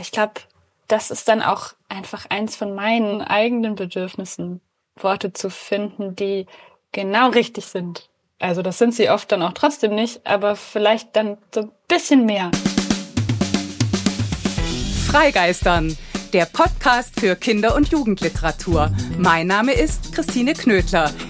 ich glaube, das ist dann auch einfach eins von meinen eigenen Bedürfnissen, Worte zu finden, die genau richtig sind. Also das sind sie oft dann auch trotzdem nicht, aber vielleicht dann so ein bisschen mehr. Freigeistern, der Podcast für Kinder- und Jugendliteratur. Mein Name ist Christine Knödler.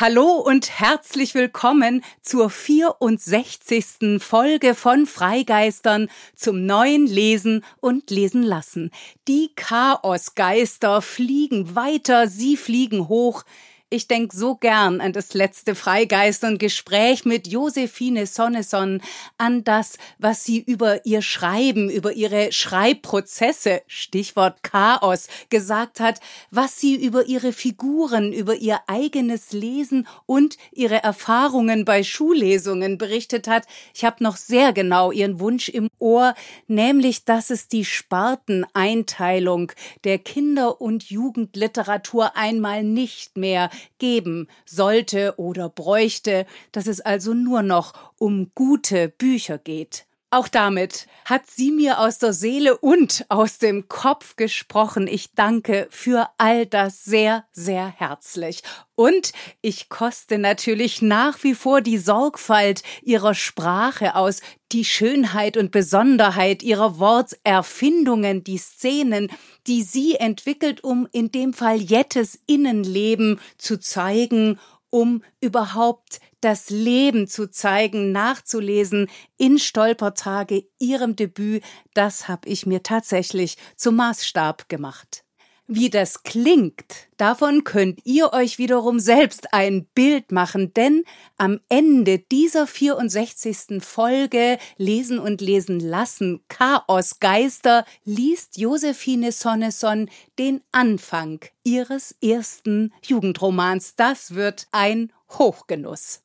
Hallo und herzlich willkommen zur 64. Folge von Freigeistern zum neuen Lesen und Lesen lassen. Die Chaosgeister fliegen weiter, sie fliegen hoch, ich denk so gern an das letzte Freigeistern-Gespräch mit Josephine Sonneson, an das, was sie über ihr Schreiben, über ihre Schreibprozesse, Stichwort Chaos, gesagt hat, was sie über ihre Figuren, über ihr eigenes Lesen und ihre Erfahrungen bei Schullesungen berichtet hat. Ich habe noch sehr genau ihren Wunsch im Ohr, nämlich, dass es die Sparteneinteilung der Kinder- und Jugendliteratur einmal nicht mehr geben sollte oder bräuchte, dass es also nur noch um gute Bücher geht. Auch damit hat sie mir aus der Seele und aus dem Kopf gesprochen. Ich danke für all das sehr, sehr herzlich. Und ich koste natürlich nach wie vor die Sorgfalt ihrer Sprache aus, die Schönheit und Besonderheit ihrer Worterfindungen, die Szenen, die sie entwickelt, um in dem Fall Jettes Innenleben zu zeigen um überhaupt das Leben zu zeigen, nachzulesen in Stolpertage, ihrem Debüt, das habe ich mir tatsächlich zum Maßstab gemacht. Wie das klingt, davon könnt ihr euch wiederum selbst ein Bild machen, denn am Ende dieser 64. Folge Lesen und Lesen lassen Chaos Geister liest Josephine Sonneson den Anfang ihres ersten Jugendromans. Das wird ein Hochgenuss.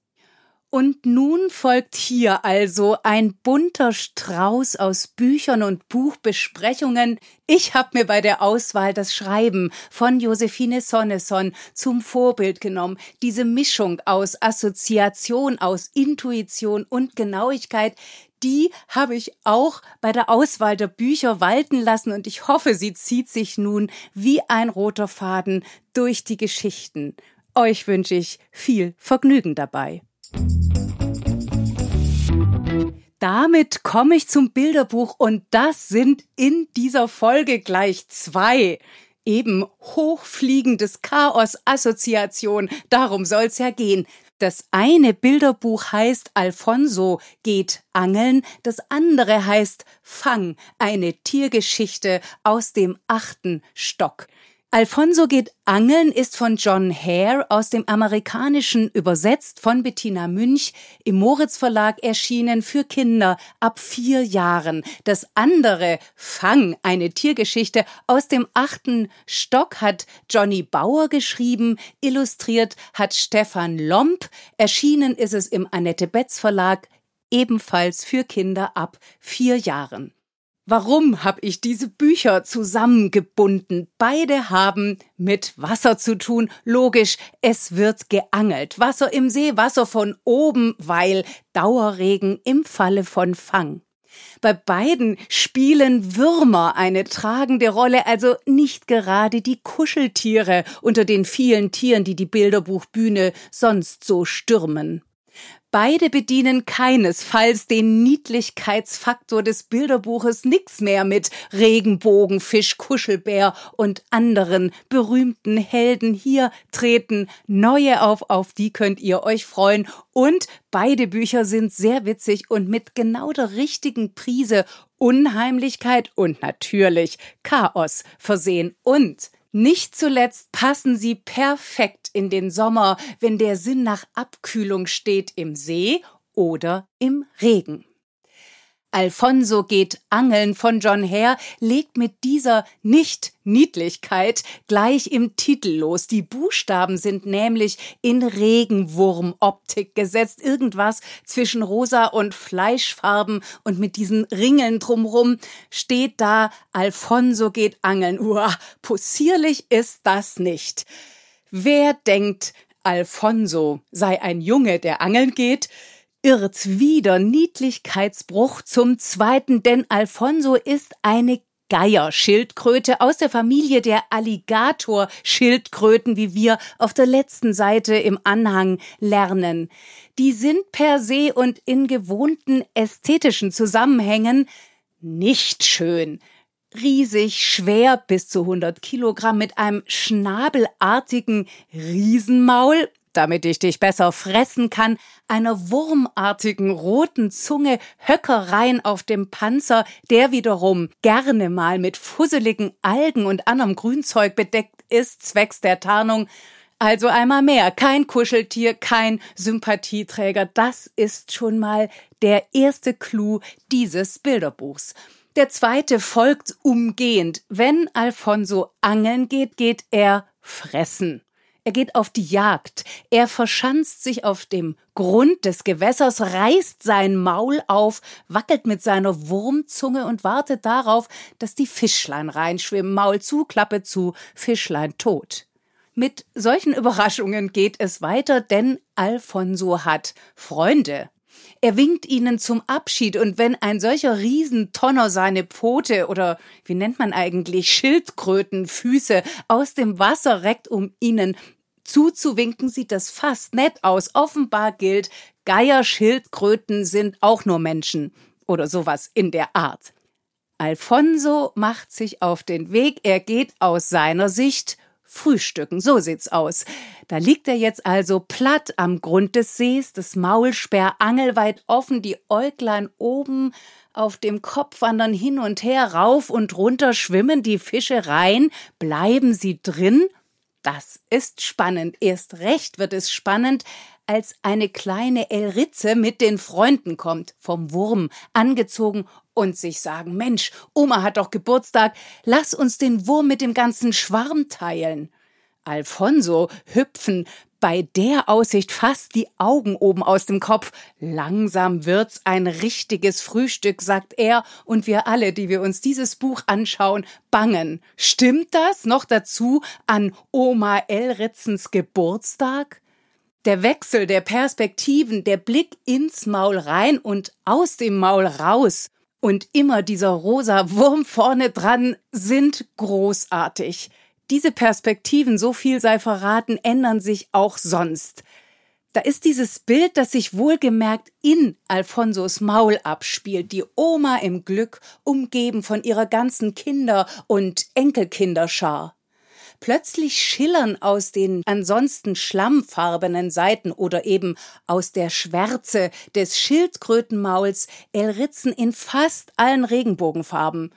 Und nun folgt hier also ein bunter Strauß aus Büchern und Buchbesprechungen. Ich habe mir bei der Auswahl das Schreiben von Josephine Sonneson zum Vorbild genommen. Diese Mischung aus Assoziation, aus Intuition und Genauigkeit, die habe ich auch bei der Auswahl der Bücher walten lassen und ich hoffe, sie zieht sich nun wie ein roter Faden durch die Geschichten. Euch wünsche ich viel Vergnügen dabei. Damit komme ich zum Bilderbuch und das sind in dieser Folge gleich zwei. Eben hochfliegendes Chaos Assoziation, darum soll's ja gehen. Das eine Bilderbuch heißt Alfonso geht angeln, das andere heißt Fang, eine Tiergeschichte aus dem achten Stock. Alfonso geht angeln ist von John Hare aus dem Amerikanischen übersetzt von Bettina Münch im Moritz Verlag erschienen für Kinder ab vier Jahren. Das andere Fang, eine Tiergeschichte aus dem achten Stock hat Johnny Bauer geschrieben, illustriert hat Stefan Lomp, erschienen ist es im Annette Betz Verlag ebenfalls für Kinder ab vier Jahren. Warum habe ich diese Bücher zusammengebunden? Beide haben mit Wasser zu tun. Logisch, es wird geangelt. Wasser im See, Wasser von oben, weil Dauerregen im Falle von Fang. Bei beiden spielen Würmer eine tragende Rolle, also nicht gerade die Kuscheltiere unter den vielen Tieren, die die Bilderbuchbühne sonst so stürmen. Beide bedienen keinesfalls den Niedlichkeitsfaktor des Bilderbuches nix mehr mit Regenbogenfisch, Kuschelbär und anderen berühmten Helden. Hier treten neue auf, auf die könnt ihr euch freuen. Und beide Bücher sind sehr witzig und mit genau der richtigen Prise Unheimlichkeit und natürlich Chaos versehen. Und nicht zuletzt passen sie perfekt in den Sommer, wenn der Sinn nach Abkühlung steht im See oder im Regen. Alfonso geht angeln von John Hare legt mit dieser Nicht-Niedlichkeit gleich im Titel los. Die Buchstaben sind nämlich in Regenwurmoptik gesetzt. Irgendwas zwischen rosa und Fleischfarben und mit diesen Ringeln drumrum steht da Alfonso geht angeln. Uah, possierlich ist das nicht. Wer denkt, Alfonso sei ein Junge, der angeln geht, irrt wieder Niedlichkeitsbruch zum zweiten, denn Alfonso ist eine Geierschildkröte aus der Familie der Alligatorschildkröten, wie wir auf der letzten Seite im Anhang lernen. Die sind per se und in gewohnten ästhetischen Zusammenhängen nicht schön. Riesig, schwer, bis zu 100 Kilogramm, mit einem schnabelartigen Riesenmaul, damit ich dich besser fressen kann, einer wurmartigen roten Zunge, Höckereien auf dem Panzer, der wiederum gerne mal mit fusseligen Algen und anderem Grünzeug bedeckt ist, zwecks der Tarnung. Also einmal mehr, kein Kuscheltier, kein Sympathieträger, das ist schon mal der erste Clou dieses Bilderbuchs. Der zweite folgt umgehend. Wenn Alfonso angeln geht, geht er fressen. Er geht auf die Jagd. Er verschanzt sich auf dem Grund des Gewässers, reißt sein Maul auf, wackelt mit seiner Wurmzunge und wartet darauf, dass die Fischlein reinschwimmen. Maul zu, Klappe zu, Fischlein tot. Mit solchen Überraschungen geht es weiter, denn Alfonso hat Freunde. Er winkt ihnen zum Abschied und wenn ein solcher Riesentonner seine Pfote oder wie nennt man eigentlich Schildkrötenfüße aus dem Wasser reckt, um ihnen zuzuwinken, sieht das fast nett aus. Offenbar gilt, Geierschildkröten sind auch nur Menschen oder sowas in der Art. Alfonso macht sich auf den Weg, er geht aus seiner Sicht frühstücken. So sieht's aus. Da liegt er jetzt also platt am Grund des Sees, das Maulsperr angelweit offen, die Äuglein oben auf dem Kopf wandern hin und her, rauf und runter schwimmen die Fische rein, bleiben sie drin? Das ist spannend. Erst recht wird es spannend, als eine kleine Elritze mit den Freunden kommt, vom Wurm angezogen und sich sagen, Mensch, Oma hat doch Geburtstag, lass uns den Wurm mit dem ganzen Schwarm teilen. Alfonso hüpfen bei der Aussicht fast die Augen oben aus dem Kopf. Langsam wird's ein richtiges Frühstück, sagt er, und wir alle, die wir uns dieses Buch anschauen, bangen. Stimmt das noch dazu an Oma Elritzens Geburtstag? Der Wechsel der Perspektiven, der Blick ins Maul rein und aus dem Maul raus und immer dieser rosa Wurm vorne dran sind großartig. Diese Perspektiven, so viel sei verraten, ändern sich auch sonst. Da ist dieses Bild, das sich wohlgemerkt in Alfonsos Maul abspielt, die Oma im Glück, umgeben von ihrer ganzen Kinder- und Enkelkinderschar. Plötzlich schillern aus den ansonsten schlammfarbenen Seiten oder eben aus der Schwärze des Schildkrötenmauls Elritzen in fast allen Regenbogenfarben.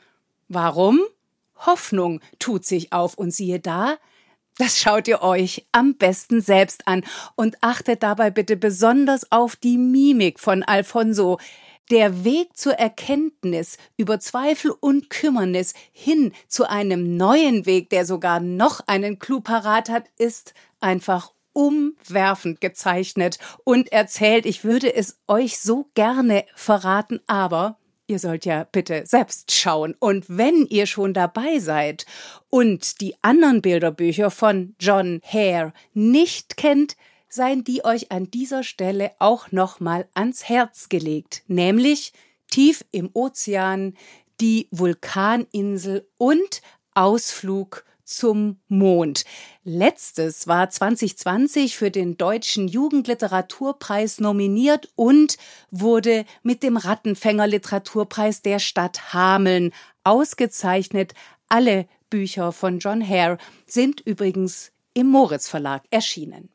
Warum? Hoffnung tut sich auf. Und siehe da, das schaut ihr euch am besten selbst an. Und achtet dabei bitte besonders auf die Mimik von Alfonso, der Weg zur Erkenntnis über Zweifel und Kümmernis hin zu einem neuen Weg, der sogar noch einen Clou parat hat, ist einfach umwerfend gezeichnet und erzählt. Ich würde es euch so gerne verraten, aber Ihr sollt ja bitte selbst schauen. Und wenn ihr schon dabei seid und die anderen Bilderbücher von John Hare nicht kennt, seien die euch an dieser Stelle auch nochmal ans Herz gelegt, nämlich tief im Ozean, die Vulkaninsel und Ausflug zum Mond. Letztes war 2020 für den Deutschen Jugendliteraturpreis nominiert und wurde mit dem Rattenfänger Literaturpreis der Stadt Hameln ausgezeichnet. Alle Bücher von John Hare sind übrigens im Moritz Verlag erschienen.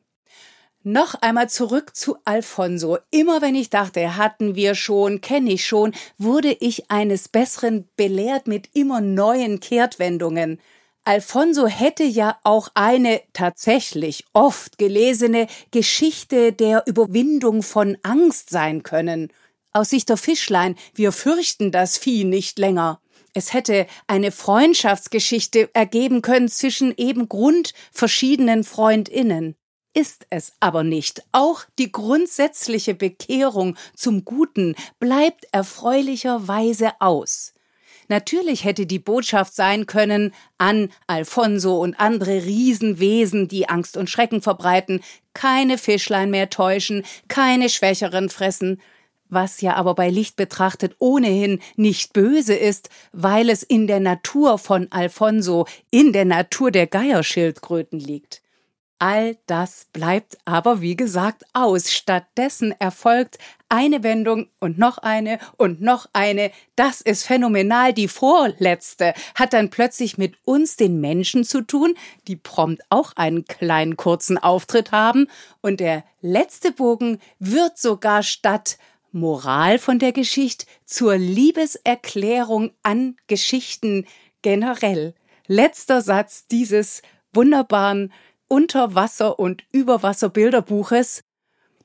Noch einmal zurück zu Alfonso. Immer wenn ich dachte, hatten wir schon, kenne ich schon, wurde ich eines Besseren belehrt mit immer neuen Kehrtwendungen. Alfonso hätte ja auch eine tatsächlich oft gelesene Geschichte der Überwindung von Angst sein können. Aus Sicht der Fischlein, wir fürchten das Vieh nicht länger. Es hätte eine Freundschaftsgeschichte ergeben können zwischen eben grundverschiedenen Freundinnen. Ist es aber nicht. Auch die grundsätzliche Bekehrung zum Guten bleibt erfreulicherweise aus. Natürlich hätte die Botschaft sein können an Alfonso und andere Riesenwesen, die Angst und Schrecken verbreiten, keine Fischlein mehr täuschen, keine Schwächeren fressen, was ja aber bei Licht betrachtet ohnehin nicht böse ist, weil es in der Natur von Alfonso, in der Natur der Geierschildkröten liegt. All das bleibt aber, wie gesagt, aus. Stattdessen erfolgt eine Wendung und noch eine und noch eine. Das ist phänomenal. Die vorletzte hat dann plötzlich mit uns, den Menschen, zu tun, die prompt auch einen kleinen kurzen Auftritt haben. Und der letzte Bogen wird sogar statt Moral von der Geschichte zur Liebeserklärung an Geschichten generell. Letzter Satz dieses wunderbaren Unterwasser- und Überwasserbilderbuches.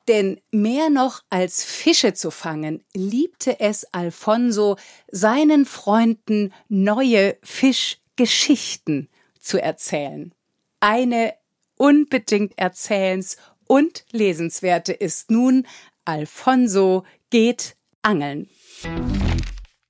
Denn mehr noch als Fische zu fangen, liebte es Alfonso, seinen Freunden neue Fischgeschichten zu erzählen. Eine unbedingt erzählens und lesenswerte ist nun Alfonso geht angeln.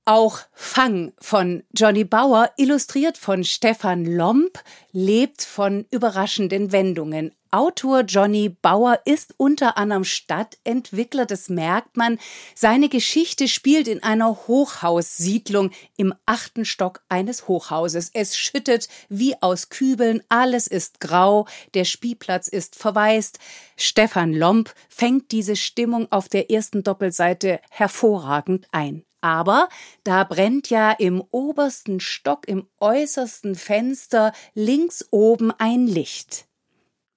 Auch Fang von Johnny Bauer, illustriert von Stefan Lomb, lebt von überraschenden Wendungen. Autor Johnny Bauer ist unter anderem Stadtentwickler, das merkt man. Seine Geschichte spielt in einer Hochhaussiedlung im achten Stock eines Hochhauses. Es schüttet wie aus Kübeln, alles ist grau, der Spielplatz ist verwaist. Stefan Lomb fängt diese Stimmung auf der ersten Doppelseite hervorragend ein. Aber da brennt ja im obersten Stock, im äußersten Fenster links oben ein Licht.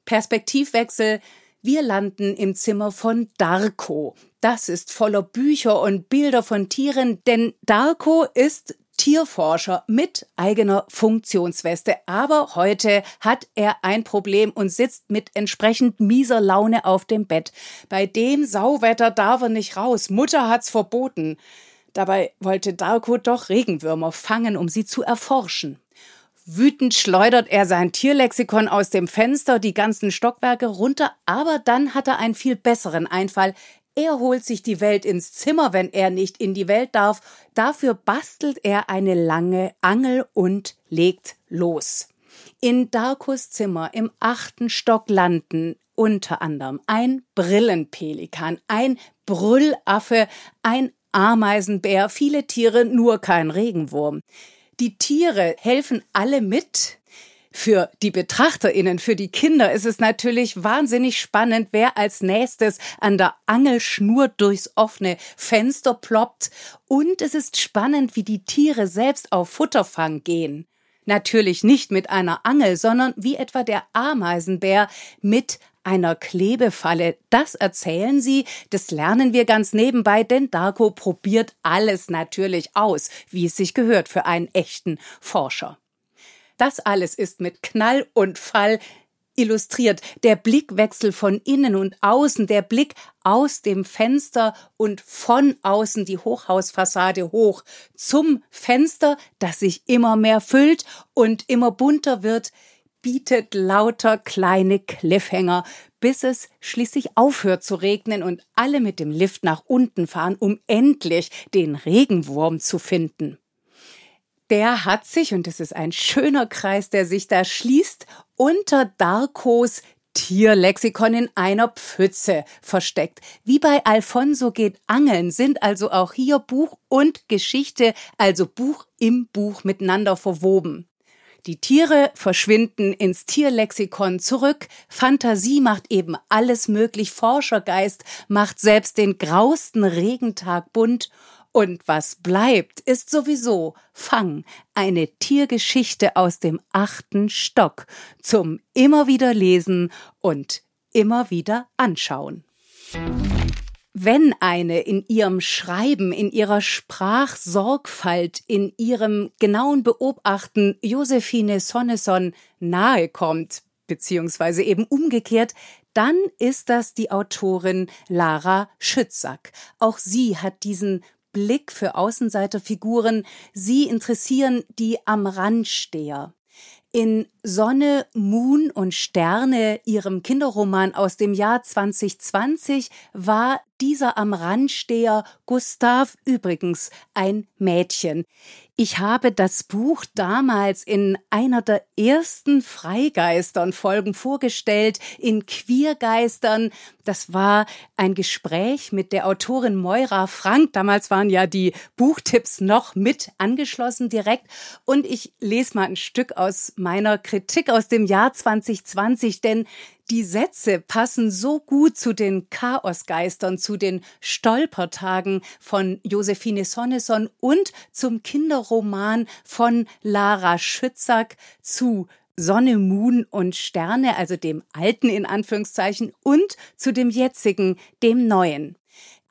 Perspektivwechsel. Wir landen im Zimmer von Darko. Das ist voller Bücher und Bilder von Tieren, denn Darko ist Tierforscher mit eigener Funktionsweste. Aber heute hat er ein Problem und sitzt mit entsprechend mieser Laune auf dem Bett. Bei dem Sauwetter darf er nicht raus. Mutter hat's verboten. Dabei wollte Darko doch Regenwürmer fangen, um sie zu erforschen. Wütend schleudert er sein Tierlexikon aus dem Fenster, die ganzen Stockwerke runter, aber dann hat er einen viel besseren Einfall. Er holt sich die Welt ins Zimmer, wenn er nicht in die Welt darf. Dafür bastelt er eine lange Angel und legt los. In Darkos Zimmer im achten Stock landen unter anderem ein Brillenpelikan, ein Brüllaffe, ein Ameisenbär, viele Tiere, nur kein Regenwurm. Die Tiere helfen alle mit. Für die Betrachterinnen, für die Kinder ist es natürlich wahnsinnig spannend, wer als nächstes an der Angelschnur durchs offene Fenster ploppt. Und es ist spannend, wie die Tiere selbst auf Futterfang gehen. Natürlich nicht mit einer Angel, sondern wie etwa der Ameisenbär mit einer Klebefalle. Das erzählen sie, das lernen wir ganz nebenbei, denn Darko probiert alles natürlich aus, wie es sich gehört für einen echten Forscher. Das alles ist mit Knall und Fall illustriert. Der Blickwechsel von innen und außen, der Blick aus dem Fenster und von außen die Hochhausfassade hoch zum Fenster, das sich immer mehr füllt und immer bunter wird, bietet lauter kleine Cliffhanger, bis es schließlich aufhört zu regnen und alle mit dem Lift nach unten fahren, um endlich den Regenwurm zu finden. Der hat sich, und es ist ein schöner Kreis, der sich da schließt, unter Darkos Tierlexikon in einer Pfütze versteckt. Wie bei Alfonso geht Angeln, sind also auch hier Buch und Geschichte, also Buch im Buch miteinander verwoben. Die Tiere verschwinden ins Tierlexikon zurück. Fantasie macht eben alles möglich. Forschergeist macht selbst den grausten Regentag bunt. Und was bleibt, ist sowieso Fang, eine Tiergeschichte aus dem achten Stock zum immer wieder lesen und immer wieder anschauen wenn eine in ihrem Schreiben, in ihrer Sprachsorgfalt, in ihrem genauen Beobachten Josephine Sonneson nahe kommt, beziehungsweise eben umgekehrt, dann ist das die Autorin Lara Schützack. Auch sie hat diesen Blick für Außenseiterfiguren. Sie interessieren die am Rand steher. In Sonne, Moon und Sterne, ihrem Kinderroman aus dem Jahr 2020, war dieser am Randsteher Gustav übrigens ein Mädchen. Ich habe das Buch damals in einer der ersten Freigeistern-Folgen vorgestellt, in Queergeistern. Das war ein Gespräch mit der Autorin Moira Frank. Damals waren ja die Buchtipps noch mit angeschlossen direkt. Und ich lese mal ein Stück aus meiner Kritik aus dem Jahr 2020, denn die Sätze passen so gut zu den Chaosgeistern, zu den Stolpertagen von Josephine Sonneson und zum Kinderroman von Lara Schützack zu Sonne, Moon und Sterne, also dem alten in Anführungszeichen, und zu dem jetzigen, dem neuen.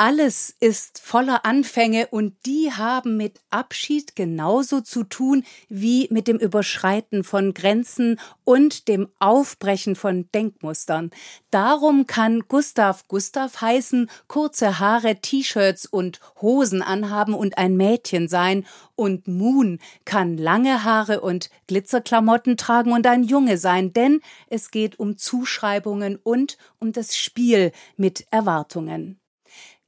Alles ist voller Anfänge und die haben mit Abschied genauso zu tun wie mit dem Überschreiten von Grenzen und dem Aufbrechen von Denkmustern. Darum kann Gustav Gustav heißen, kurze Haare, T-Shirts und Hosen anhaben und ein Mädchen sein und Moon kann lange Haare und Glitzerklamotten tragen und ein Junge sein, denn es geht um Zuschreibungen und um das Spiel mit Erwartungen.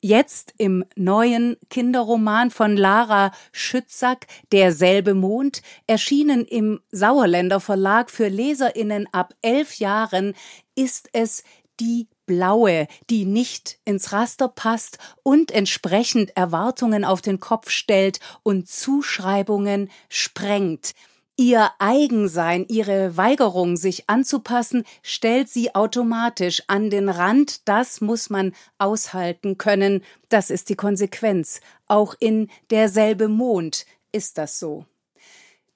Jetzt im neuen Kinderroman von Lara Schützack, Derselbe Mond, erschienen im Sauerländer Verlag für Leserinnen ab elf Jahren, ist es die blaue, die nicht ins Raster passt und entsprechend Erwartungen auf den Kopf stellt und Zuschreibungen sprengt. Ihr Eigensein, ihre Weigerung, sich anzupassen, stellt sie automatisch an den Rand. Das muss man aushalten können. Das ist die Konsequenz. Auch in derselbe Mond ist das so.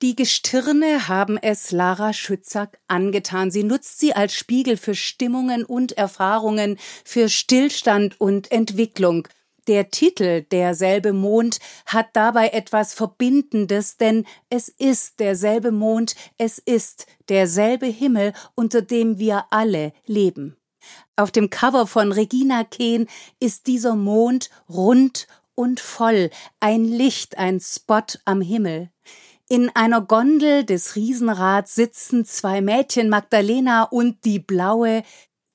Die Gestirne haben es Lara Schützack angetan. Sie nutzt sie als Spiegel für Stimmungen und Erfahrungen, für Stillstand und Entwicklung. Der Titel Derselbe Mond hat dabei etwas Verbindendes, denn es ist derselbe Mond, es ist derselbe Himmel, unter dem wir alle leben. Auf dem Cover von Regina Kehn ist dieser Mond rund und voll, ein Licht, ein Spot am Himmel. In einer Gondel des Riesenrads sitzen zwei Mädchen, Magdalena und die Blaue,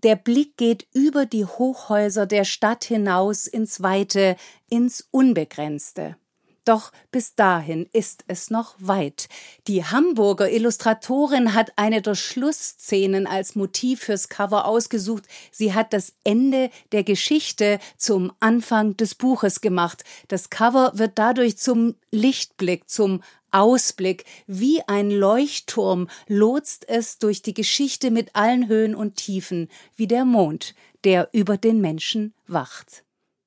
der Blick geht über die Hochhäuser der Stadt hinaus ins Weite, ins Unbegrenzte. Doch bis dahin ist es noch weit. Die Hamburger Illustratorin hat eine der Schlussszenen als Motiv fürs Cover ausgesucht. Sie hat das Ende der Geschichte zum Anfang des Buches gemacht. Das Cover wird dadurch zum Lichtblick, zum Ausblick, wie ein Leuchtturm lotst es durch die Geschichte mit allen Höhen und Tiefen, wie der Mond, der über den Menschen wacht.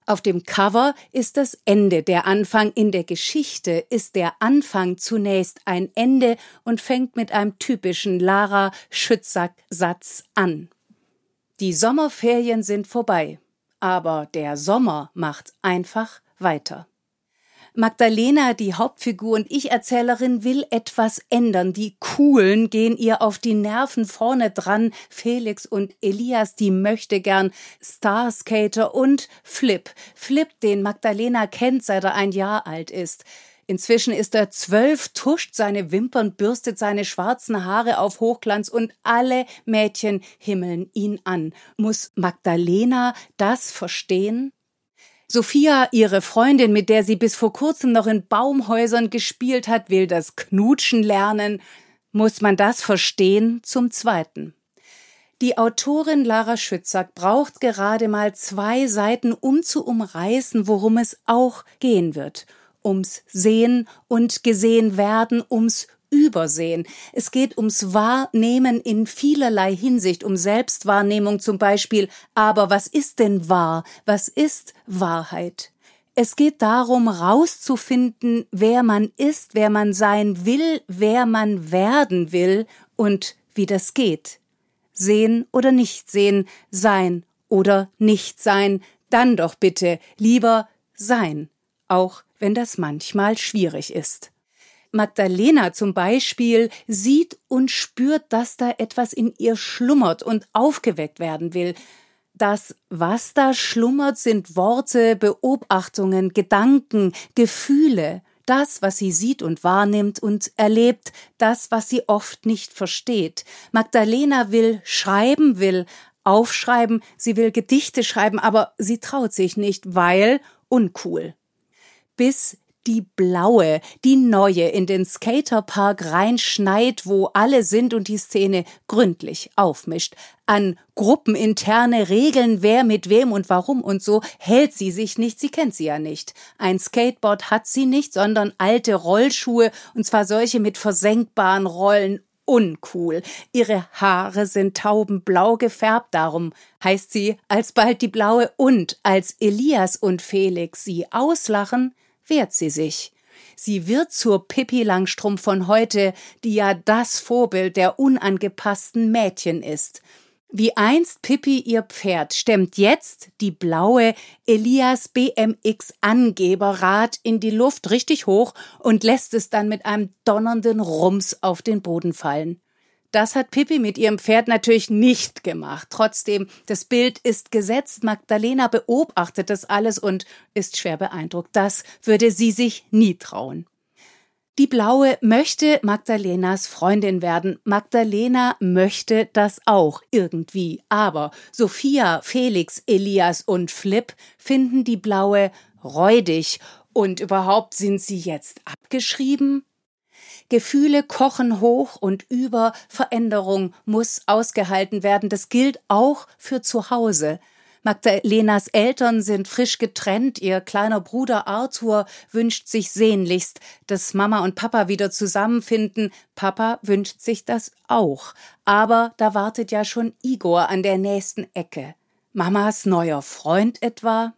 Auf dem Cover ist das Ende der Anfang, in der Geschichte ist der Anfang zunächst ein Ende und fängt mit einem typischen Lara Schützack Satz an. Die Sommerferien sind vorbei, aber der Sommer macht einfach weiter. Magdalena, die Hauptfigur und Ich-Erzählerin, will etwas ändern. Die Coolen gehen ihr auf die Nerven vorne dran. Felix und Elias, die möchte gern Starskater und Flip. Flip, den Magdalena kennt, seit er ein Jahr alt ist. Inzwischen ist er zwölf, tuscht seine Wimpern, bürstet seine schwarzen Haare auf Hochglanz und alle Mädchen himmeln ihn an. Muss Magdalena das verstehen? Sophia, ihre Freundin, mit der sie bis vor kurzem noch in Baumhäusern gespielt hat, will das Knutschen lernen. Muss man das verstehen? Zum Zweiten. Die Autorin Lara Schützack braucht gerade mal zwei Seiten, um zu umreißen, worum es auch gehen wird. Ums Sehen und gesehen werden, ums Übersehen. Es geht ums Wahrnehmen in vielerlei Hinsicht, um Selbstwahrnehmung zum Beispiel. Aber was ist denn wahr? Was ist Wahrheit? Es geht darum, rauszufinden, wer man ist, wer man sein will, wer man werden will und wie das geht. Sehen oder nicht sehen, sein oder nicht sein, dann doch bitte lieber sein, auch wenn das manchmal schwierig ist. Magdalena zum Beispiel sieht und spürt, dass da etwas in ihr schlummert und aufgeweckt werden will. Das, was da schlummert, sind Worte, Beobachtungen, Gedanken, Gefühle, das, was sie sieht und wahrnimmt und erlebt, das, was sie oft nicht versteht. Magdalena will schreiben, will aufschreiben, sie will Gedichte schreiben, aber sie traut sich nicht, weil uncool. Bis die blaue, die neue in den Skaterpark reinschneit, wo alle sind und die Szene gründlich aufmischt. An gruppeninterne Regeln, wer mit wem und warum und so, hält sie sich nicht, sie kennt sie ja nicht. Ein Skateboard hat sie nicht, sondern alte Rollschuhe, und zwar solche mit versenkbaren Rollen uncool. Ihre Haare sind taubenblau gefärbt, darum heißt sie alsbald die blaue und als Elias und Felix sie auslachen, wehrt sie sich. Sie wird zur Pippi Langstrumpf von heute, die ja das Vorbild der unangepassten Mädchen ist. Wie einst Pippi ihr Pferd stemmt jetzt die blaue Elias BMX Angeberrad in die Luft richtig hoch und lässt es dann mit einem donnernden Rums auf den Boden fallen. Das hat Pippi mit ihrem Pferd natürlich nicht gemacht. Trotzdem, das Bild ist gesetzt. Magdalena beobachtet das alles und ist schwer beeindruckt. Das würde sie sich nie trauen. Die Blaue möchte Magdalenas Freundin werden. Magdalena möchte das auch irgendwie. Aber Sophia, Felix, Elias und Flip finden die Blaue räudig. Und überhaupt sind sie jetzt abgeschrieben? Gefühle kochen hoch und über, Veränderung muss ausgehalten werden. Das gilt auch für zu Hause. Magdalenas Eltern sind frisch getrennt. Ihr kleiner Bruder Arthur wünscht sich sehnlichst, dass Mama und Papa wieder zusammenfinden. Papa wünscht sich das auch. Aber da wartet ja schon Igor an der nächsten Ecke. Mamas neuer Freund etwa?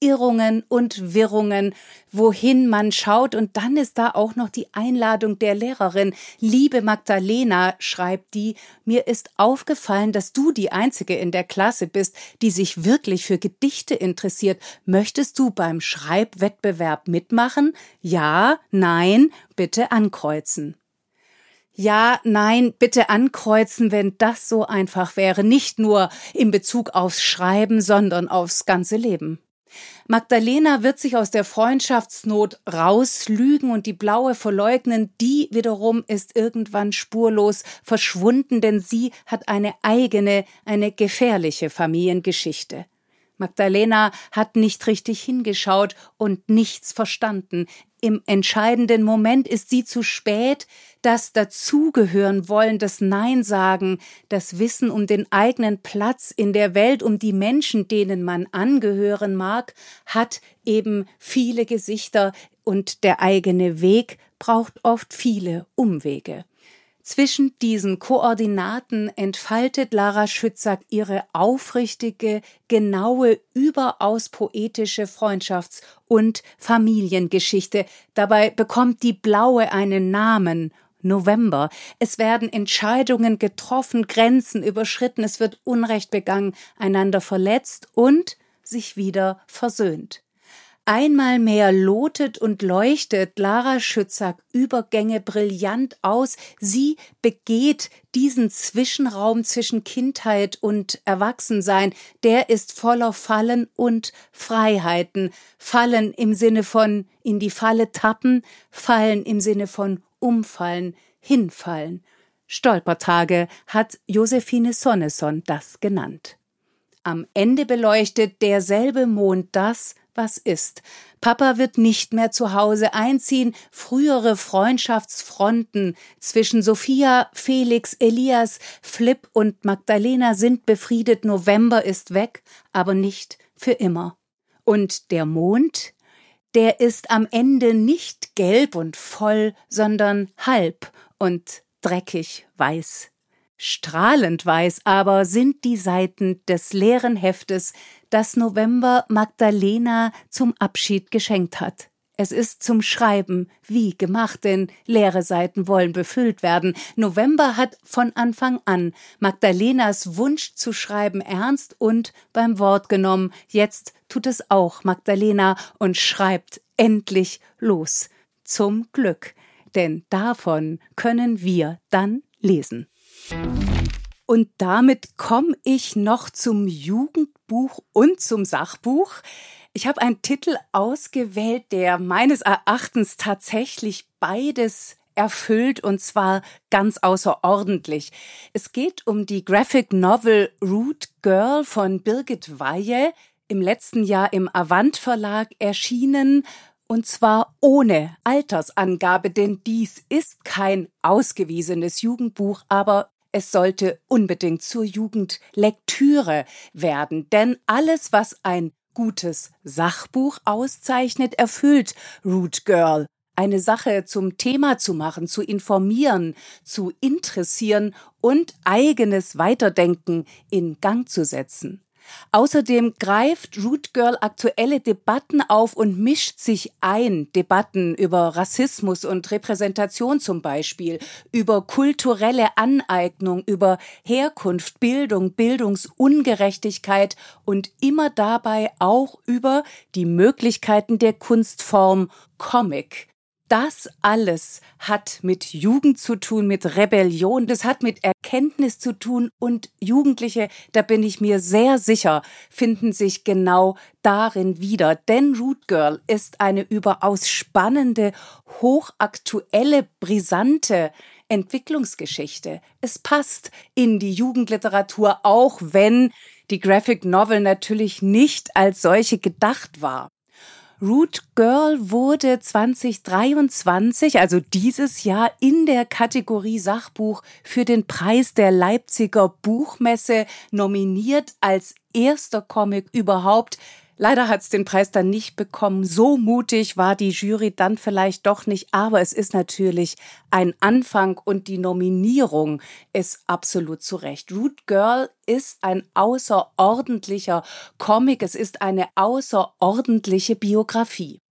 Irrungen und Wirrungen, wohin man schaut. Und dann ist da auch noch die Einladung der Lehrerin. Liebe Magdalena, schreibt die, mir ist aufgefallen, dass du die Einzige in der Klasse bist, die sich wirklich für Gedichte interessiert. Möchtest du beim Schreibwettbewerb mitmachen? Ja, nein, bitte ankreuzen. Ja, nein, bitte ankreuzen, wenn das so einfach wäre, nicht nur in Bezug aufs Schreiben, sondern aufs ganze Leben. Magdalena wird sich aus der Freundschaftsnot rauslügen und die Blaue verleugnen, die wiederum ist irgendwann spurlos verschwunden, denn sie hat eine eigene, eine gefährliche Familiengeschichte. Magdalena hat nicht richtig hingeschaut und nichts verstanden. Im entscheidenden Moment ist sie zu spät, das Dazugehören wollen, das Nein sagen, das Wissen um den eigenen Platz in der Welt, um die Menschen, denen man angehören mag, hat eben viele Gesichter und der eigene Weg braucht oft viele Umwege. Zwischen diesen Koordinaten entfaltet Lara Schützack ihre aufrichtige, genaue, überaus poetische Freundschafts- und Familiengeschichte. Dabei bekommt die Blaue einen Namen November. Es werden Entscheidungen getroffen, Grenzen überschritten, es wird Unrecht begangen, einander verletzt und sich wieder versöhnt. Einmal mehr lotet und leuchtet Lara Schützack Übergänge brillant aus. Sie begeht diesen Zwischenraum zwischen Kindheit und Erwachsensein. Der ist voller Fallen und Freiheiten. Fallen im Sinne von in die Falle tappen, Fallen im Sinne von umfallen, hinfallen. Stolpertage hat Josephine Sonneson das genannt. Am Ende beleuchtet derselbe Mond das, was ist. Papa wird nicht mehr zu Hause einziehen. Frühere Freundschaftsfronten zwischen Sophia, Felix, Elias, Flip und Magdalena sind befriedet. November ist weg, aber nicht für immer. Und der Mond, der ist am Ende nicht gelb und voll, sondern halb und dreckig weiß. Strahlend weiß aber sind die Seiten des leeren Heftes, das November Magdalena zum Abschied geschenkt hat. Es ist zum Schreiben wie gemacht, denn leere Seiten wollen befüllt werden. November hat von Anfang an Magdalenas Wunsch zu schreiben ernst und beim Wort genommen. Jetzt tut es auch Magdalena und schreibt endlich los. Zum Glück denn davon können wir dann lesen. Und damit komme ich noch zum Jugendbuch und zum Sachbuch. Ich habe einen Titel ausgewählt, der meines Erachtens tatsächlich beides erfüllt und zwar ganz außerordentlich. Es geht um die Graphic Novel Root Girl von Birgit Weihe, im letzten Jahr im Avant Verlag erschienen und zwar ohne Altersangabe, denn dies ist kein ausgewiesenes Jugendbuch, aber es sollte unbedingt zur Jugendlektüre werden, denn alles, was ein gutes Sachbuch auszeichnet, erfüllt Root Girl. Eine Sache zum Thema zu machen, zu informieren, zu interessieren und eigenes Weiterdenken in Gang zu setzen. Außerdem greift Root Girl aktuelle Debatten auf und mischt sich ein. Debatten über Rassismus und Repräsentation zum Beispiel, über kulturelle Aneignung, über Herkunft, Bildung, Bildungsungerechtigkeit und immer dabei auch über die Möglichkeiten der Kunstform Comic. Das alles hat mit Jugend zu tun, mit Rebellion, das hat mit Erkenntnis zu tun und Jugendliche, da bin ich mir sehr sicher, finden sich genau darin wieder. Denn Root Girl ist eine überaus spannende, hochaktuelle, brisante Entwicklungsgeschichte. Es passt in die Jugendliteratur, auch wenn die Graphic Novel natürlich nicht als solche gedacht war. Root Girl wurde 2023, also dieses Jahr, in der Kategorie Sachbuch für den Preis der Leipziger Buchmesse nominiert als erster Comic überhaupt Leider hat es den Preis dann nicht bekommen. So mutig war die Jury dann vielleicht doch nicht, aber es ist natürlich ein Anfang und die Nominierung ist absolut zu Recht. Root Girl ist ein außerordentlicher Comic, es ist eine außerordentliche Biografie.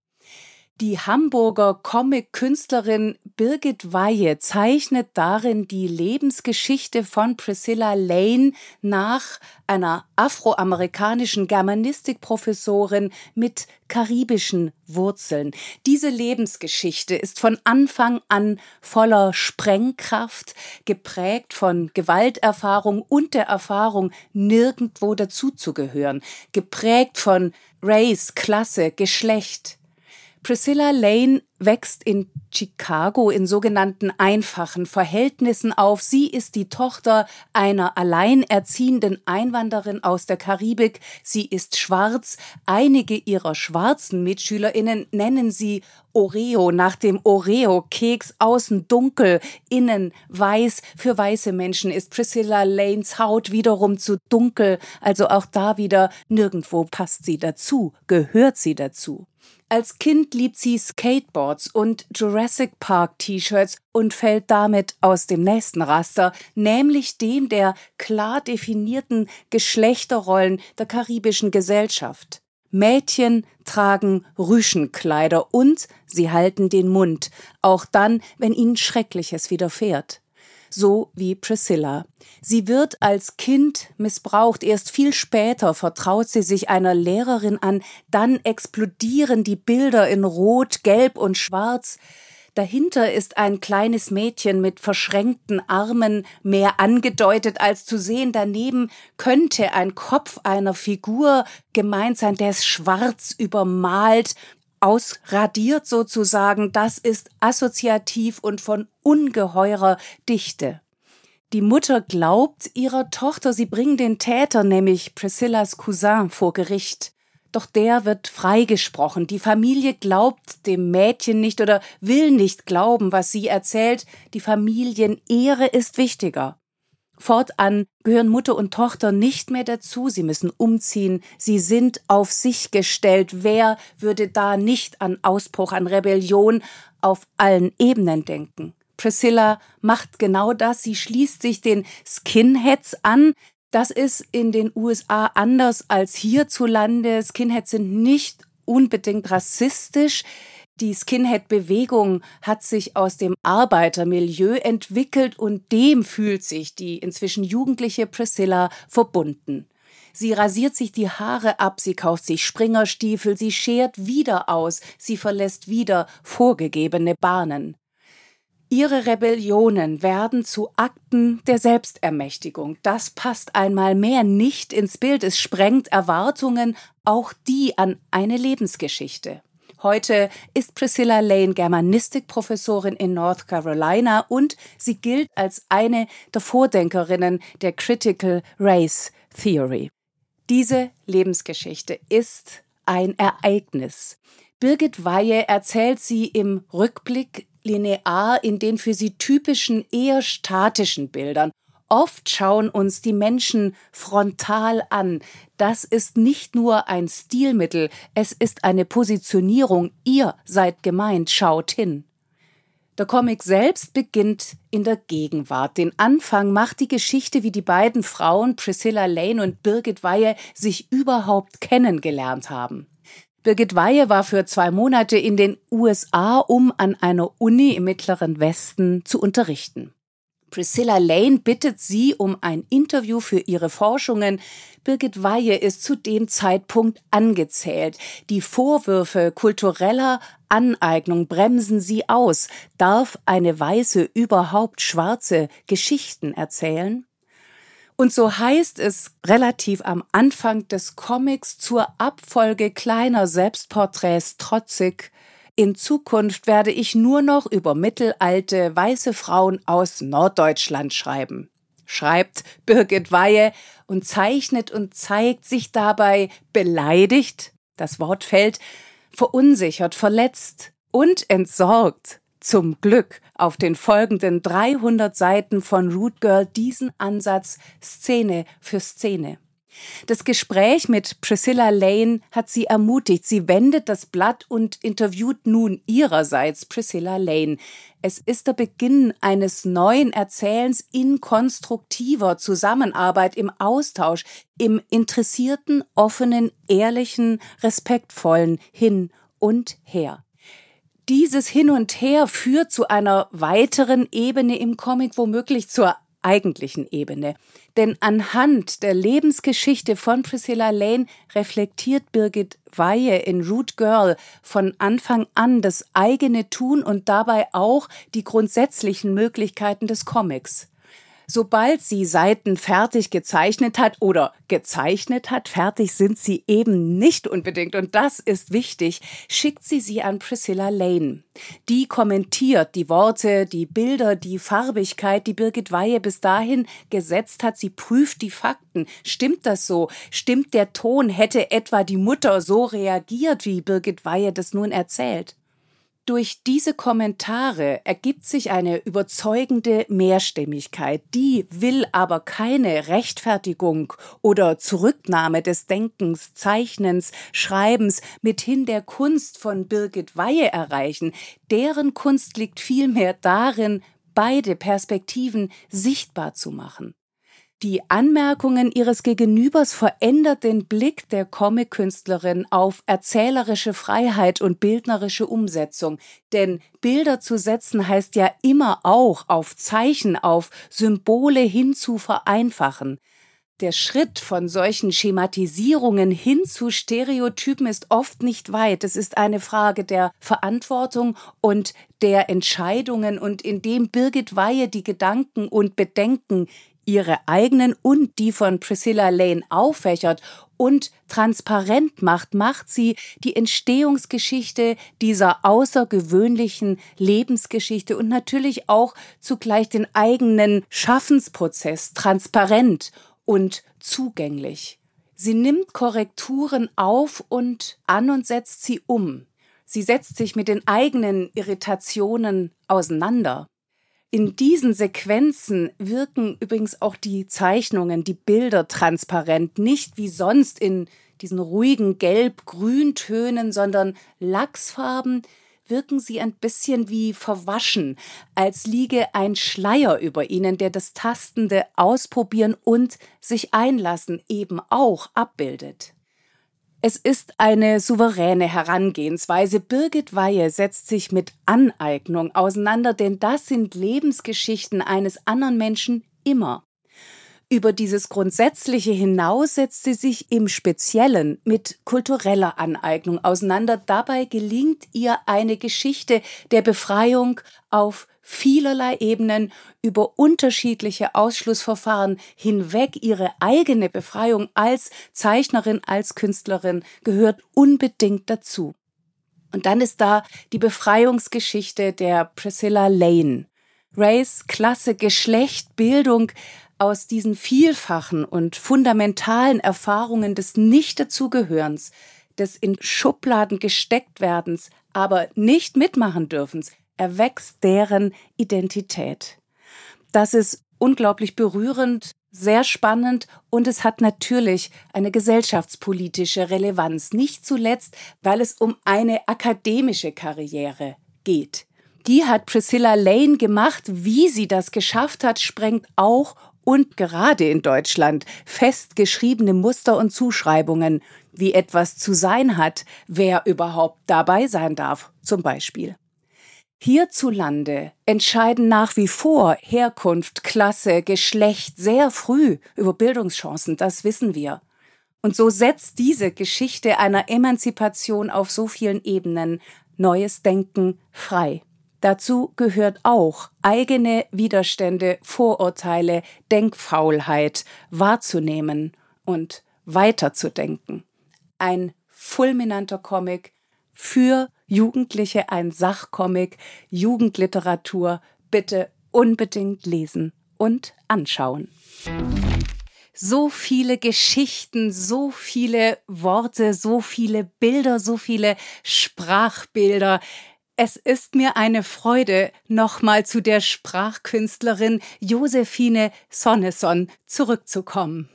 Die Hamburger Comic-Künstlerin Birgit Weihe zeichnet darin die Lebensgeschichte von Priscilla Lane nach einer afroamerikanischen Germanistikprofessorin mit karibischen Wurzeln. Diese Lebensgeschichte ist von Anfang an voller Sprengkraft, geprägt von Gewalterfahrung und der Erfahrung, nirgendwo dazuzugehören, geprägt von Race, Klasse, Geschlecht. Priscilla Lane wächst in Chicago in sogenannten einfachen Verhältnissen auf. Sie ist die Tochter einer alleinerziehenden Einwanderin aus der Karibik. Sie ist schwarz. Einige ihrer schwarzen Mitschülerinnen nennen sie Oreo nach dem Oreo-Keks. Außen dunkel, innen weiß. Für weiße Menschen ist Priscilla Lanes Haut wiederum zu dunkel. Also auch da wieder nirgendwo passt sie dazu, gehört sie dazu. Als Kind liebt sie Skateboards und Jurassic Park T-Shirts und fällt damit aus dem nächsten Raster, nämlich dem der klar definierten Geschlechterrollen der karibischen Gesellschaft. Mädchen tragen Rüschenkleider und sie halten den Mund, auch dann, wenn ihnen Schreckliches widerfährt so wie Priscilla. Sie wird als Kind missbraucht, erst viel später vertraut sie sich einer Lehrerin an, dann explodieren die Bilder in Rot, Gelb und Schwarz. Dahinter ist ein kleines Mädchen mit verschränkten Armen, mehr angedeutet als zu sehen. Daneben könnte ein Kopf einer Figur gemeint sein, der ist schwarz übermalt, ausradiert sozusagen, das ist assoziativ und von ungeheurer Dichte. Die Mutter glaubt ihrer Tochter, sie bringen den Täter, nämlich Priscillas Cousin, vor Gericht. Doch der wird freigesprochen. Die Familie glaubt dem Mädchen nicht oder will nicht glauben, was sie erzählt. Die Familienehre ist wichtiger. Fortan gehören Mutter und Tochter nicht mehr dazu, sie müssen umziehen, sie sind auf sich gestellt. Wer würde da nicht an Ausbruch, an Rebellion auf allen Ebenen denken? Priscilla macht genau das, sie schließt sich den Skinheads an. Das ist in den USA anders als hierzulande. Skinheads sind nicht unbedingt rassistisch. Die Skinhead-Bewegung hat sich aus dem Arbeitermilieu entwickelt und dem fühlt sich die inzwischen jugendliche Priscilla verbunden. Sie rasiert sich die Haare ab, sie kauft sich Springerstiefel, sie schert wieder aus, sie verlässt wieder vorgegebene Bahnen. Ihre Rebellionen werden zu Akten der Selbstermächtigung. Das passt einmal mehr nicht ins Bild. Es sprengt Erwartungen, auch die an eine Lebensgeschichte. Heute ist Priscilla Lane Germanistikprofessorin in North Carolina und sie gilt als eine der Vordenkerinnen der Critical Race Theory. Diese Lebensgeschichte ist ein Ereignis. Birgit Weihe erzählt sie im Rückblick linear in den für sie typischen eher statischen Bildern. Oft schauen uns die Menschen frontal an. Das ist nicht nur ein Stilmittel, es ist eine Positionierung. Ihr seid gemeint, schaut hin. Der Comic selbst beginnt in der Gegenwart. Den Anfang macht die Geschichte, wie die beiden Frauen Priscilla Lane und Birgit Weihe sich überhaupt kennengelernt haben. Birgit Weihe war für zwei Monate in den USA, um an einer Uni im Mittleren Westen zu unterrichten. Priscilla Lane bittet sie um ein Interview für ihre Forschungen. Birgit Weihe ist zu dem Zeitpunkt angezählt. Die Vorwürfe kultureller Aneignung bremsen sie aus. Darf eine Weiße überhaupt schwarze Geschichten erzählen? Und so heißt es relativ am Anfang des Comics zur Abfolge kleiner Selbstporträts trotzig, in Zukunft werde ich nur noch über mittelalte weiße Frauen aus Norddeutschland schreiben. Schreibt Birgit Weihe und zeichnet und zeigt sich dabei beleidigt, das Wort fällt, verunsichert, verletzt und entsorgt zum Glück auf den folgenden 300 Seiten von Root Girl diesen Ansatz Szene für Szene. Das Gespräch mit Priscilla Lane hat sie ermutigt. Sie wendet das Blatt und interviewt nun ihrerseits Priscilla Lane. Es ist der Beginn eines neuen Erzählens in konstruktiver Zusammenarbeit, im Austausch, im interessierten, offenen, ehrlichen, respektvollen Hin und Her dieses Hin und Her führt zu einer weiteren Ebene im Comic, womöglich zur eigentlichen Ebene. Denn anhand der Lebensgeschichte von Priscilla Lane reflektiert Birgit Weihe in Root Girl von Anfang an das eigene Tun und dabei auch die grundsätzlichen Möglichkeiten des Comics. Sobald sie Seiten fertig gezeichnet hat oder gezeichnet hat, fertig sind sie eben nicht unbedingt und das ist wichtig, schickt sie sie an Priscilla Lane. Die kommentiert die Worte, die Bilder, die Farbigkeit, die Birgit Weihe bis dahin gesetzt hat. Sie prüft die Fakten. Stimmt das so? Stimmt der Ton? Hätte etwa die Mutter so reagiert, wie Birgit Weihe das nun erzählt? Durch diese Kommentare ergibt sich eine überzeugende Mehrstimmigkeit, die will aber keine Rechtfertigung oder Zurücknahme des Denkens, Zeichnens, Schreibens mithin der Kunst von Birgit Weihe erreichen. Deren Kunst liegt vielmehr darin, beide Perspektiven sichtbar zu machen. Die Anmerkungen ihres Gegenübers verändert den Blick der Comic-Künstlerin auf erzählerische Freiheit und bildnerische Umsetzung. Denn Bilder zu setzen heißt ja immer auch auf Zeichen, auf Symbole hin zu vereinfachen. Der Schritt von solchen Schematisierungen hin zu Stereotypen ist oft nicht weit. Es ist eine Frage der Verantwortung und der Entscheidungen und indem Birgit Weihe die Gedanken und Bedenken ihre eigenen und die von Priscilla Lane auffächert und transparent macht, macht sie die Entstehungsgeschichte dieser außergewöhnlichen Lebensgeschichte und natürlich auch zugleich den eigenen Schaffensprozess transparent und zugänglich. Sie nimmt Korrekturen auf und an und setzt sie um. Sie setzt sich mit den eigenen Irritationen auseinander. In diesen Sequenzen wirken übrigens auch die Zeichnungen, die Bilder transparent, nicht wie sonst in diesen ruhigen Gelb-Grün-Tönen, sondern Lachsfarben wirken sie ein bisschen wie verwaschen, als liege ein Schleier über ihnen, der das Tastende ausprobieren und sich einlassen eben auch abbildet. Es ist eine souveräne Herangehensweise. Birgit Weihe setzt sich mit Aneignung auseinander, denn das sind Lebensgeschichten eines anderen Menschen immer. Über dieses Grundsätzliche hinaus setzt sie sich im Speziellen mit kultureller Aneignung auseinander. Dabei gelingt ihr eine Geschichte der Befreiung auf vielerlei Ebenen über unterschiedliche Ausschlussverfahren hinweg. Ihre eigene Befreiung als Zeichnerin, als Künstlerin gehört unbedingt dazu. Und dann ist da die Befreiungsgeschichte der Priscilla Lane. Race, Klasse, Geschlecht, Bildung aus diesen vielfachen und fundamentalen Erfahrungen des Nicht-Dazugehörens, des in Schubladen gesteckt werdens, aber nicht mitmachen dürfens, erwächst deren Identität. Das ist unglaublich berührend, sehr spannend und es hat natürlich eine gesellschaftspolitische Relevanz, nicht zuletzt, weil es um eine akademische Karriere geht. Die hat Priscilla Lane gemacht. Wie sie das geschafft hat, sprengt auch und gerade in Deutschland festgeschriebene Muster und Zuschreibungen, wie etwas zu sein hat, wer überhaupt dabei sein darf, zum Beispiel. Hierzulande entscheiden nach wie vor Herkunft, Klasse, Geschlecht sehr früh über Bildungschancen, das wissen wir. Und so setzt diese Geschichte einer Emanzipation auf so vielen Ebenen neues Denken frei. Dazu gehört auch eigene Widerstände, Vorurteile, Denkfaulheit wahrzunehmen und weiterzudenken. Ein fulminanter Comic für Jugendliche, ein Sachcomic, Jugendliteratur, bitte unbedingt lesen und anschauen. So viele Geschichten, so viele Worte, so viele Bilder, so viele Sprachbilder. Es ist mir eine Freude, nochmal zu der Sprachkünstlerin Josephine Sonneson zurückzukommen.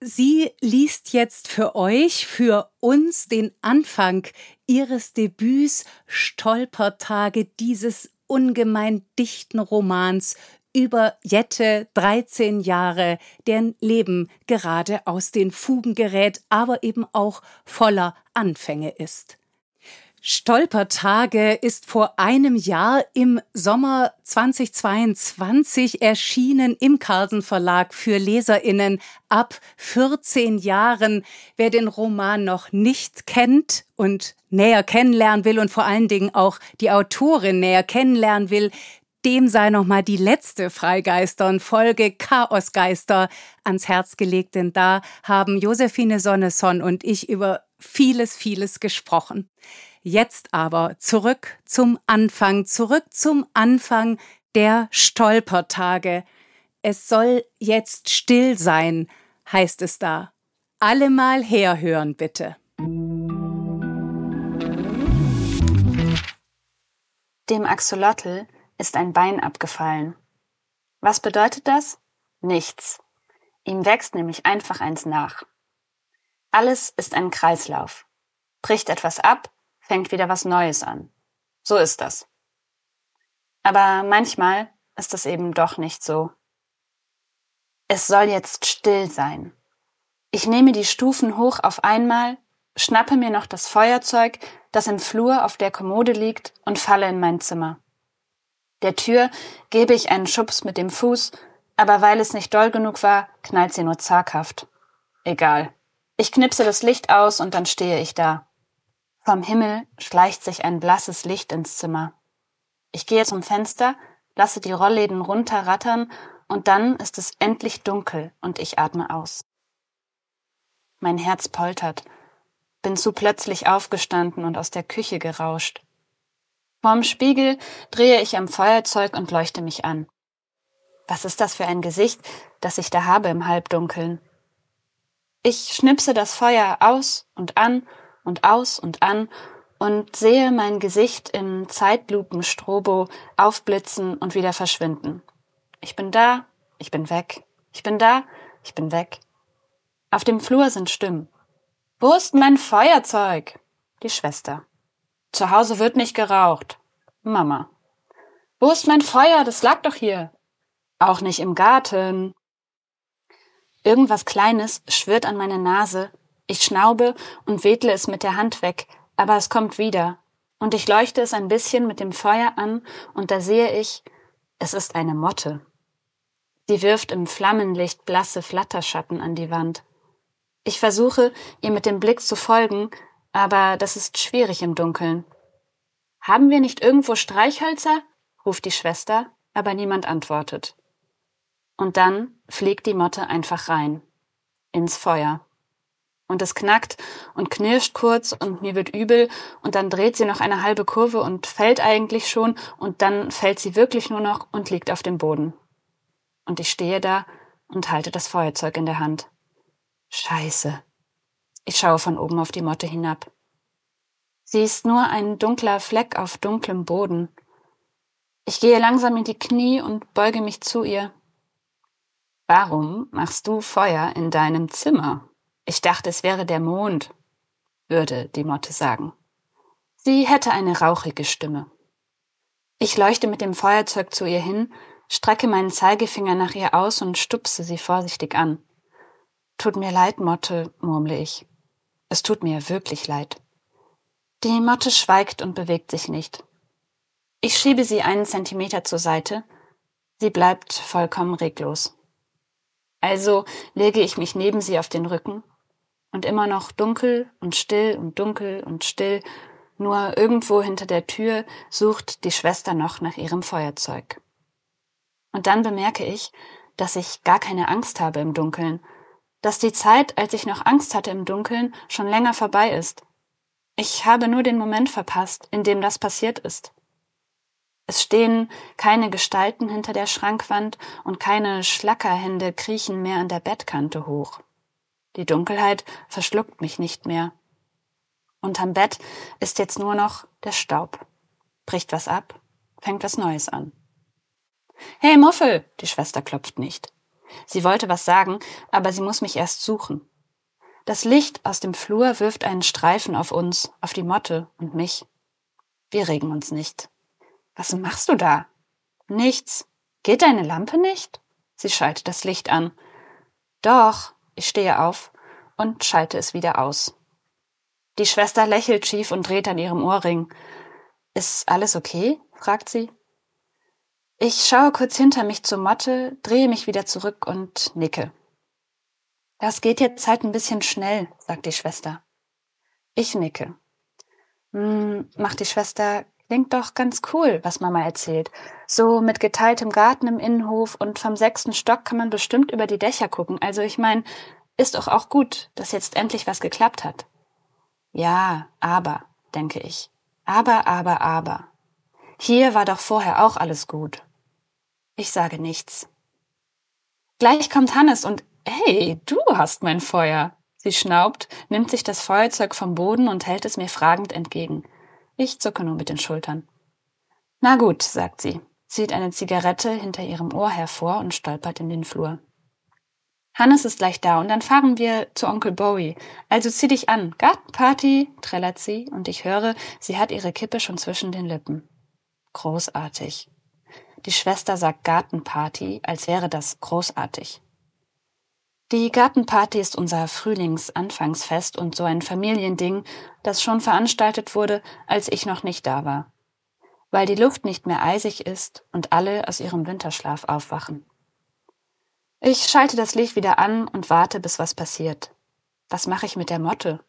Sie liest jetzt für euch, für uns den Anfang ihres Debüts Stolpertage dieses ungemein dichten Romans über Jette, 13 Jahre, deren Leben gerade aus den Fugen gerät, aber eben auch voller Anfänge ist. Stolpertage ist vor einem Jahr im Sommer 2022 erschienen im Carlsen Verlag für Leserinnen ab 14 Jahren. Wer den Roman noch nicht kennt und näher kennenlernen will und vor allen Dingen auch die Autorin näher kennenlernen will, dem sei nochmal die letzte Freigeistern-Folge Chaosgeister ans Herz gelegt, denn da haben Josephine Sonneson und ich über vieles, vieles gesprochen. Jetzt aber zurück zum Anfang, zurück zum Anfang der Stolpertage. Es soll jetzt still sein, heißt es da. Alle mal herhören, bitte. Dem Axolotl ist ein Bein abgefallen. Was bedeutet das? Nichts. Ihm wächst nämlich einfach eins nach. Alles ist ein Kreislauf. Bricht etwas ab, fängt wieder was Neues an. So ist das. Aber manchmal ist es eben doch nicht so. Es soll jetzt still sein. Ich nehme die Stufen hoch auf einmal, schnappe mir noch das Feuerzeug, das im Flur auf der Kommode liegt, und falle in mein Zimmer. Der Tür gebe ich einen Schubs mit dem Fuß, aber weil es nicht doll genug war, knallt sie nur zaghaft. Egal. Ich knipse das Licht aus und dann stehe ich da. Vom Himmel schleicht sich ein blasses Licht ins Zimmer. Ich gehe zum Fenster, lasse die Rollläden runterrattern und dann ist es endlich dunkel und ich atme aus. Mein Herz poltert, bin zu plötzlich aufgestanden und aus der Küche gerauscht. Vorm Spiegel drehe ich am Feuerzeug und leuchte mich an. Was ist das für ein Gesicht, das ich da habe im Halbdunkeln? Ich schnipse das Feuer aus und an und aus und an und sehe mein Gesicht im Zeitlupen-Strobo aufblitzen und wieder verschwinden. Ich bin da, ich bin weg. Ich bin da, ich bin weg. Auf dem Flur sind Stimmen. Wo ist mein Feuerzeug? Die Schwester. Zu Hause wird nicht geraucht. Mama. Wo ist mein Feuer? Das lag doch hier. Auch nicht im Garten. Irgendwas Kleines schwirrt an meine Nase ich schnaube und wedle es mit der Hand weg, aber es kommt wieder. Und ich leuchte es ein bisschen mit dem Feuer an, und da sehe ich, es ist eine Motte. Sie wirft im Flammenlicht blasse Flatterschatten an die Wand. Ich versuche, ihr mit dem Blick zu folgen, aber das ist schwierig im Dunkeln. Haben wir nicht irgendwo Streichhölzer? ruft die Schwester, aber niemand antwortet. Und dann fliegt die Motte einfach rein. Ins Feuer. Und es knackt und knirscht kurz und mir wird übel und dann dreht sie noch eine halbe Kurve und fällt eigentlich schon und dann fällt sie wirklich nur noch und liegt auf dem Boden. Und ich stehe da und halte das Feuerzeug in der Hand. Scheiße. Ich schaue von oben auf die Motte hinab. Sie ist nur ein dunkler Fleck auf dunklem Boden. Ich gehe langsam in die Knie und beuge mich zu ihr. Warum machst du Feuer in deinem Zimmer? Ich dachte, es wäre der Mond, würde die Motte sagen. Sie hätte eine rauchige Stimme. Ich leuchte mit dem Feuerzeug zu ihr hin, strecke meinen Zeigefinger nach ihr aus und stupse sie vorsichtig an. Tut mir leid, Motte, murmle ich. Es tut mir wirklich leid. Die Motte schweigt und bewegt sich nicht. Ich schiebe sie einen Zentimeter zur Seite. Sie bleibt vollkommen reglos. Also lege ich mich neben sie auf den Rücken und immer noch dunkel und still und dunkel und still, nur irgendwo hinter der Tür sucht die Schwester noch nach ihrem Feuerzeug. Und dann bemerke ich, dass ich gar keine Angst habe im Dunkeln, dass die Zeit, als ich noch Angst hatte im Dunkeln, schon länger vorbei ist. Ich habe nur den Moment verpasst, in dem das passiert ist. Es stehen keine Gestalten hinter der Schrankwand und keine Schlackerhände kriechen mehr an der Bettkante hoch. Die Dunkelheit verschluckt mich nicht mehr. Unterm Bett ist jetzt nur noch der Staub. Bricht was ab, fängt was Neues an. Hey Muffel! Die Schwester klopft nicht. Sie wollte was sagen, aber sie muss mich erst suchen. Das Licht aus dem Flur wirft einen Streifen auf uns, auf die Motte und mich. Wir regen uns nicht. Was machst du da? Nichts. Geht deine Lampe nicht? Sie schaltet das Licht an. Doch, ich stehe auf und schalte es wieder aus. Die Schwester lächelt schief und dreht an ihrem Ohrring. Ist alles okay? fragt sie. Ich schaue kurz hinter mich zur Motte, drehe mich wieder zurück und nicke. Das geht jetzt halt ein bisschen schnell, sagt die Schwester. Ich nicke. Hm, macht die Schwester, Klingt doch ganz cool, was Mama erzählt. So mit geteiltem Garten im Innenhof und vom sechsten Stock kann man bestimmt über die Dächer gucken. Also ich meine, ist doch auch gut, dass jetzt endlich was geklappt hat. Ja, aber, denke ich. Aber, aber, aber. Hier war doch vorher auch alles gut. Ich sage nichts. Gleich kommt Hannes und hey, du hast mein Feuer. Sie schnaubt, nimmt sich das Feuerzeug vom Boden und hält es mir fragend entgegen. Ich zucke nur mit den Schultern. Na gut, sagt sie, zieht eine Zigarette hinter ihrem Ohr hervor und stolpert in den Flur. Hannes ist gleich da und dann fahren wir zu Onkel Bowie. Also zieh dich an. Gartenparty, trällert sie und ich höre, sie hat ihre Kippe schon zwischen den Lippen. Großartig. Die Schwester sagt Gartenparty, als wäre das großartig. Die Gartenparty ist unser Frühlingsanfangsfest und so ein Familiending, das schon veranstaltet wurde, als ich noch nicht da war. Weil die Luft nicht mehr eisig ist und alle aus ihrem Winterschlaf aufwachen. Ich schalte das Licht wieder an und warte, bis was passiert. Was mache ich mit der Motte?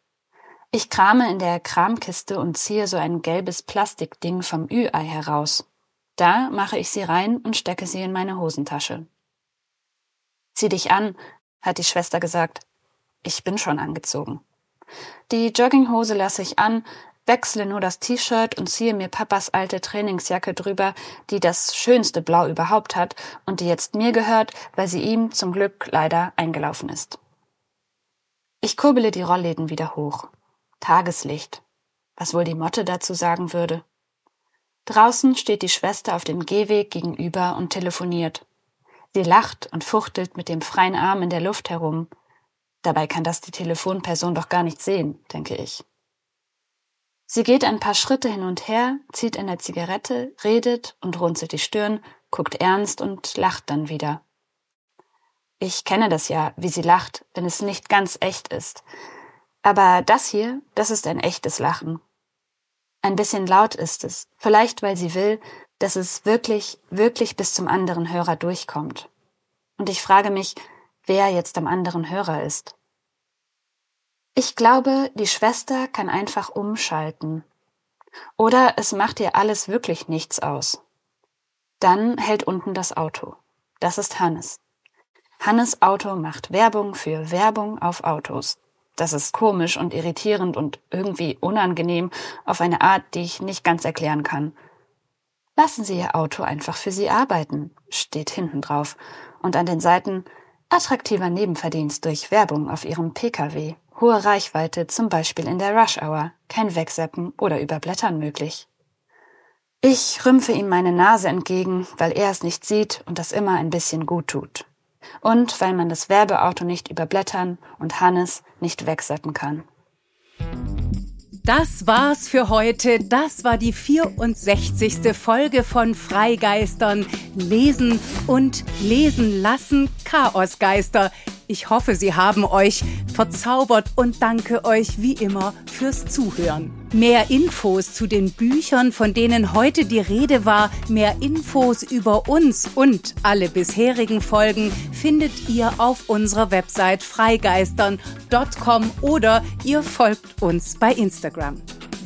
Ich krame in der Kramkiste und ziehe so ein gelbes Plastikding vom Ü-Ei heraus. Da mache ich sie rein und stecke sie in meine Hosentasche. Zieh dich an, hat die Schwester gesagt. Ich bin schon angezogen. Die Jogginghose lasse ich an, wechsle nur das T-Shirt und ziehe mir Papas alte Trainingsjacke drüber, die das schönste Blau überhaupt hat und die jetzt mir gehört, weil sie ihm zum Glück leider eingelaufen ist. Ich kurbele die Rollläden wieder hoch. Tageslicht. Was wohl die Motte dazu sagen würde? Draußen steht die Schwester auf dem Gehweg gegenüber und telefoniert. Sie lacht und fuchtelt mit dem freien Arm in der Luft herum. Dabei kann das die Telefonperson doch gar nicht sehen, denke ich. Sie geht ein paar Schritte hin und her, zieht eine Zigarette, redet und runzelt die Stirn, guckt ernst und lacht dann wieder. Ich kenne das ja, wie sie lacht, wenn es nicht ganz echt ist. Aber das hier, das ist ein echtes Lachen. Ein bisschen laut ist es, vielleicht weil sie will, dass es wirklich, wirklich bis zum anderen Hörer durchkommt. Und ich frage mich, wer jetzt am anderen Hörer ist. Ich glaube, die Schwester kann einfach umschalten. Oder es macht ihr alles wirklich nichts aus. Dann hält unten das Auto. Das ist Hannes. Hannes Auto macht Werbung für Werbung auf Autos. Das ist komisch und irritierend und irgendwie unangenehm auf eine Art, die ich nicht ganz erklären kann. Lassen Sie Ihr Auto einfach für Sie arbeiten, steht hinten drauf. Und an den Seiten attraktiver Nebenverdienst durch Werbung auf Ihrem Pkw. Hohe Reichweite, zum Beispiel in der Rush Hour, kein Wegseppen oder Überblättern möglich. Ich rümpfe ihm meine Nase entgegen, weil er es nicht sieht und das immer ein bisschen gut tut. Und weil man das Werbeauto nicht überblättern und Hannes nicht wegseppen kann. Das war's für heute. Das war die 64. Folge von Freigeistern. Lesen und lesen lassen. Chaosgeister. Ich hoffe, sie haben euch verzaubert und danke euch wie immer fürs Zuhören. Mehr Infos zu den Büchern, von denen heute die Rede war, mehr Infos über uns und alle bisherigen Folgen findet ihr auf unserer Website freigeistern.com oder ihr folgt uns bei Instagram.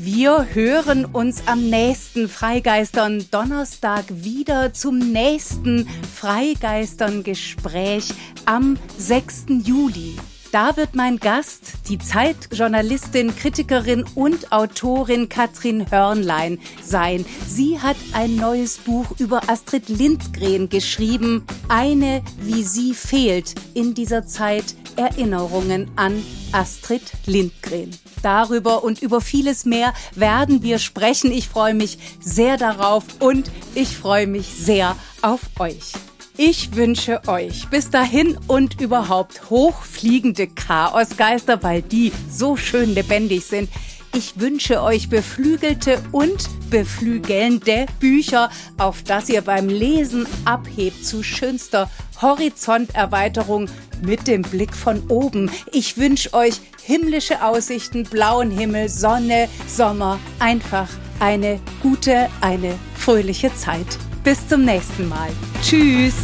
Wir hören uns am nächsten Freigeistern Donnerstag wieder zum nächsten Freigeistern Gespräch am 6. Juli. Da wird mein Gast die Zeitjournalistin, Kritikerin und Autorin Katrin Hörnlein sein. Sie hat ein neues Buch über Astrid Lindgren geschrieben. Eine, wie sie fehlt in dieser Zeit Erinnerungen an Astrid Lindgren. Darüber und über vieles mehr werden wir sprechen. Ich freue mich sehr darauf und ich freue mich sehr auf euch. Ich wünsche euch bis dahin und überhaupt hochfliegende Chaosgeister, weil die so schön lebendig sind. Ich wünsche euch beflügelte und beflügelnde Bücher, auf das ihr beim Lesen abhebt zu schönster Horizonterweiterung mit dem Blick von oben. Ich wünsche euch himmlische Aussichten, blauen Himmel, Sonne, Sommer, einfach eine gute, eine fröhliche Zeit. Bis zum nächsten Mal. Tschüss.